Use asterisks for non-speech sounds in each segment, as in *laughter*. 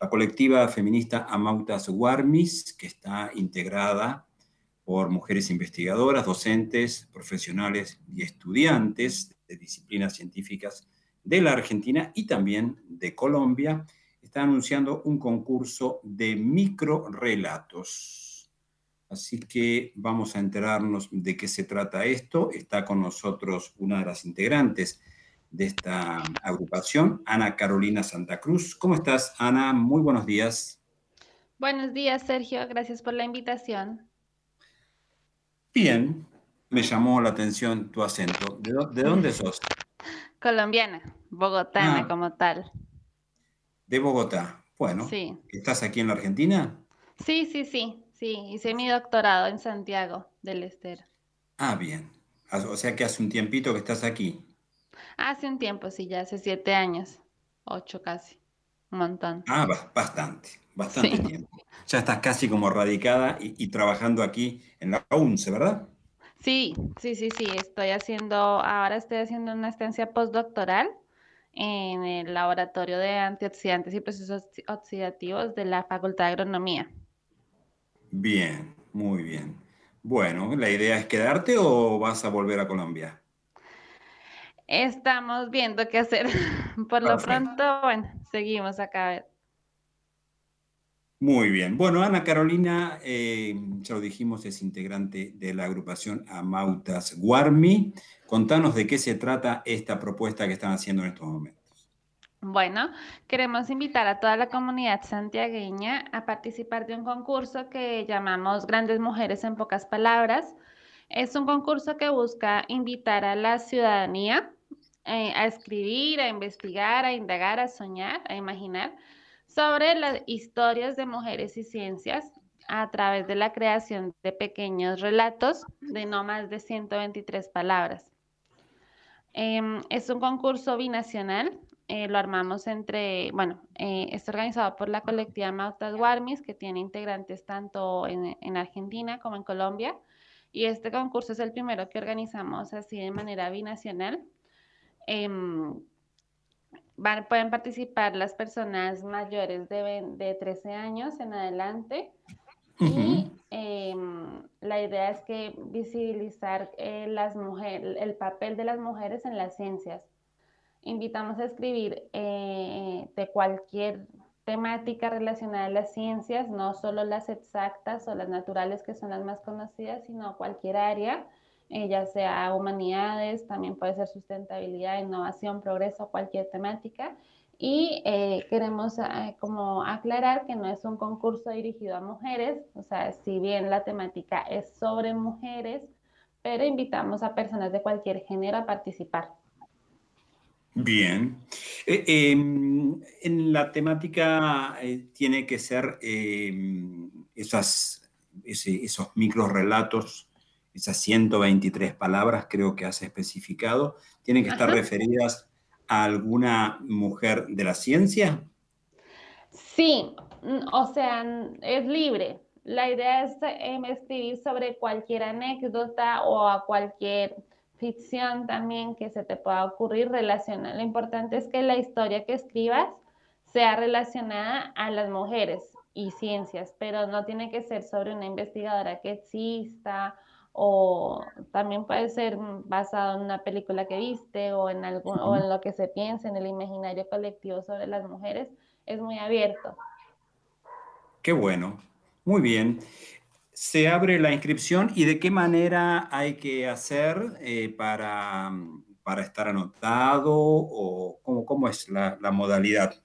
la colectiva feminista Amautas Guarmis, que está integrada por mujeres investigadoras, docentes, profesionales y estudiantes de disciplinas científicas de la Argentina y también de Colombia, está anunciando un concurso de microrelatos. Así que vamos a enterarnos de qué se trata esto. Está con nosotros una de las integrantes de esta agrupación, Ana Carolina Santa Cruz. ¿Cómo estás, Ana? Muy buenos días. Buenos días, Sergio. Gracias por la invitación. Bien, me llamó la atención tu acento. ¿De, dónde *laughs* sos? Colombiana, bogotana ah. como tal. De Bogotá. Bueno, sí. ¿estás aquí en la Argentina? Sí, sí, sí, sí. Hice mi doctorado en Santiago del Estero. Ah, bien. O sea que hace un tiempito que estás aquí. Hace un tiempo, sí, ya hace siete años, ocho casi, un montón. Ah, bastante, bastante tiempo. Ya estás casi como radicada y, trabajando aquí en la UNCE, ¿verdad? Sí, sí, sí, sí, estoy haciendo, ahora estoy haciendo una estancia postdoctoral en el laboratorio de antioxidantes y procesos oxidativos de la Facultad de Agronomía. Bien, muy bien. Bueno, ¿la idea es quedarte o vas a volver a Colombia? Estamos viendo qué hacer. *laughs* Por lo pronto, bueno, seguimos acá. Muy bien. Bueno, Ana Carolina, eh, ya lo dijimos, es integrante de la agrupación Amautas Guarmi. Contanos de qué se trata esta propuesta que están haciendo en estos momentos. Bueno, queremos invitar a toda la comunidad santiagueña a participar de un concurso que llamamos Grandes Mujeres en Pocas Palabras. Es un concurso que busca invitar a la ciudadanía a escribir, a investigar, a indagar, a soñar, a imaginar sobre las historias de mujeres y ciencias a través de la creación de pequeños relatos de no más de 123 palabras. Em, es un concurso binacional, eh, lo armamos entre, bueno, eh, está organizado por la colectiva Mautas Guarmis, que tiene integrantes tanto en Argentina como en Colombia, y este concurso es el primero que organizamos así de manera binacional. Em, pueden participar las personas mayores de, de 13 años en adelante. Y em, la idea es que visibilizar eh, las mujeres, el papel de las mujeres en las ciencias. Invitamos a escribir eh, de cualquier temática relacionada a las ciencias, no solo las exactas o las naturales que son las más conocidas, sino cualquier área eh, ya sea humanidades, también puede ser sustentabilidad, innovación, progreso, cualquier temática. Y eh, queremos eh, como aclarar que no es un concurso dirigido a mujeres, o sea, si bien la temática es sobre mujeres, pero invitamos a personas de cualquier género a participar. Bien. Em, en la temática tiene que ser em, esas, esos micro relatos esas 123 palabras creo que has especificado, tienen que estar referidas a alguna mujer de la ciencia? Sí, o sea, es libre. La idea es em, escribir sobre cualquier anécdota o a cualquier ficción también que se te pueda ocurrir relacionada. Lo importante es que la historia que escribas sea relacionada a las mujeres y ciencias, pero no tiene que ser sobre una investigadora que exista o también puede ser basado en una película que viste o en, algún, o en lo que se piensa en el imaginario colectivo sobre las mujeres, es muy abierto. Qué bueno, muy bien. Se abre la inscripción y de qué manera hay que hacer eh, para, para, estar anotado o cómo, cómo es la, la modalidad.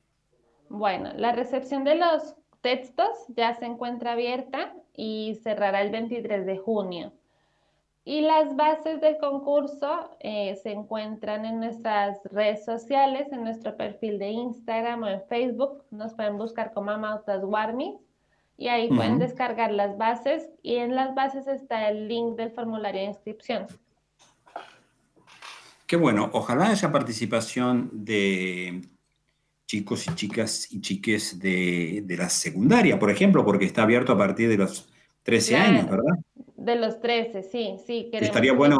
Bueno, la recepción de los textos ya se encuentra abierta y cerrará el 23 de junio. Y las bases del concurso eh, se encuentran en nuestras redes sociales, en nuestro perfil de Instagram o en Facebook. Nos pueden buscar como Amautas Warmis y ahí pueden descargar las bases y en las bases está el link del formulario de inscripción. Qué bueno, ojalá haya participación de chicos y chicas y chiques de, la secundaria, por ejemplo, porque está abierto a partir de los 13 años, ¿verdad? De los 13, sí, sí. Estaría bueno,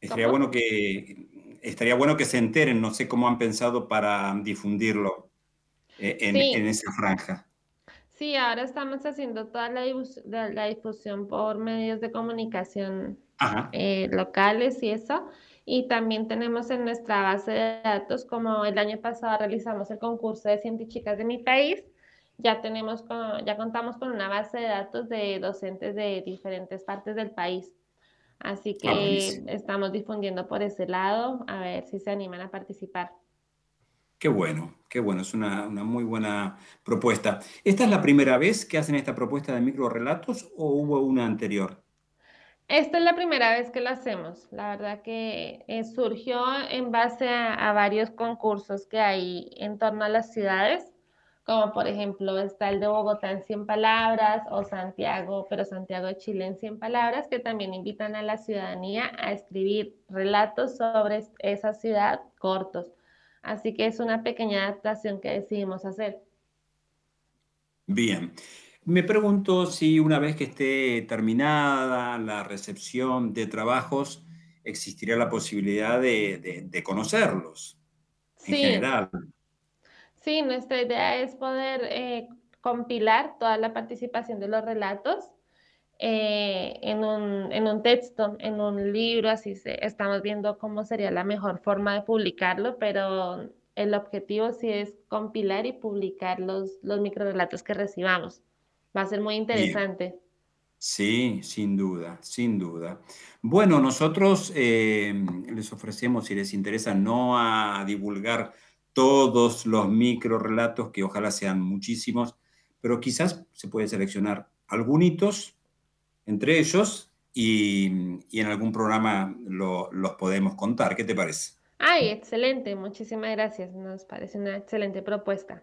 estaría bueno que estaría bueno que se enteren, no sé cómo han pensado para difundirlo. eh, en, esa franja. Sí, ahora estamos haciendo toda la, difusión por medios de comunicación eh, locales y eso. Y también tenemos en nuestra base de datos, como el año pasado realizamos el concurso de científicas de mi país, ya tenemos, ya contamos con una base de datos de docentes de diferentes partes del país. Así que ah, estamos difundiendo por ese lado, a ver si se animan a participar. Qué bueno, qué bueno, es una, muy buena propuesta. ¿Esta es la primera vez que hacen esta propuesta de microrelatos o hubo una anterior? Esta es la primera vez que la hacemos. La verdad que eh, surgió en base a, varios concursos que hay en torno a las ciudades como por ejemplo está el de Bogotá en 100 palabras o Santiago, pero Santiago de Chile en 100 palabras, que también invitan a la ciudadanía a escribir relatos sobre esa ciudad cortos. Así que es una pequeña adaptación que decidimos hacer. Bien. Me pregunto si una vez que esté terminada la recepción de trabajos, existiría la posibilidad de, conocerlos en general. Sí, nuestra idea es poder eh, compilar toda la participación de los relatos eh, en, un, texto, en un libro, así se, estamos viendo cómo sería la mejor forma de publicarlo, pero el objetivo sí es compilar y publicar los, los microrelatos que recibamos. Va a ser muy interesante. Sí, sin duda, sin duda. Bueno, nosotros eh, les ofrecemos, si les interesa, no a divulgar todos los micro relatos, que ojalá sean muchísimos, pero quizás se puede seleccionar algunos entre ellos y, en algún programa los podemos contar. ¿Qué te parece? Ay, excelente, muchísimas gracias. Nos parece una excelente propuesta.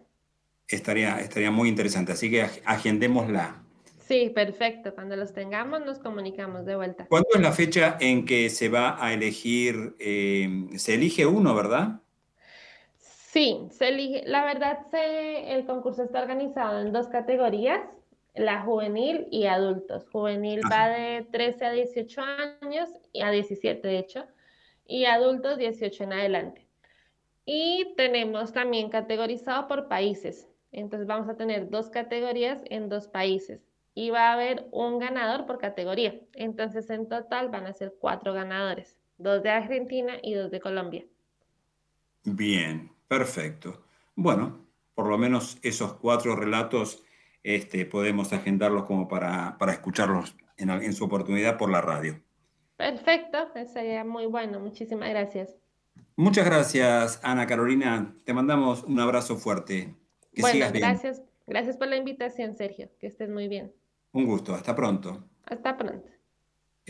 Estaría, estaría muy interesante, así que agendémosla. Sí, perfecto. Cuando los tengamos nos comunicamos de vuelta. ¿Cuándo es la fecha en que se va a elegir? Eh, se elige uno, ¿verdad? Sí, se elige, la verdad se, el concurso está organizado en dos categorías, la juvenil y adultos. Juvenil va de 13 a 18 años y a 17 de hecho, y adultos 18 en adelante. Y tenemos también categorizado por países. Entonces vamos a tener dos categorías en dos países y va a haber un ganador por categoría. Entonces en total van a ser cuatro ganadores, dos de Argentina y dos de Colombia. Bien, Perfecto. Bueno, por lo menos esos cuatro relatos este, podemos agendarlos como para, escucharlos en, en, su oportunidad por la radio. Perfecto, sería muy bueno. Muchísimas gracias. Muchas gracias, Ana Carolina. Te mandamos un abrazo fuerte. Que bueno, Gracias, gracias por la invitación, Sergio. Que estés muy bien. Un gusto. Hasta pronto. Hasta pronto.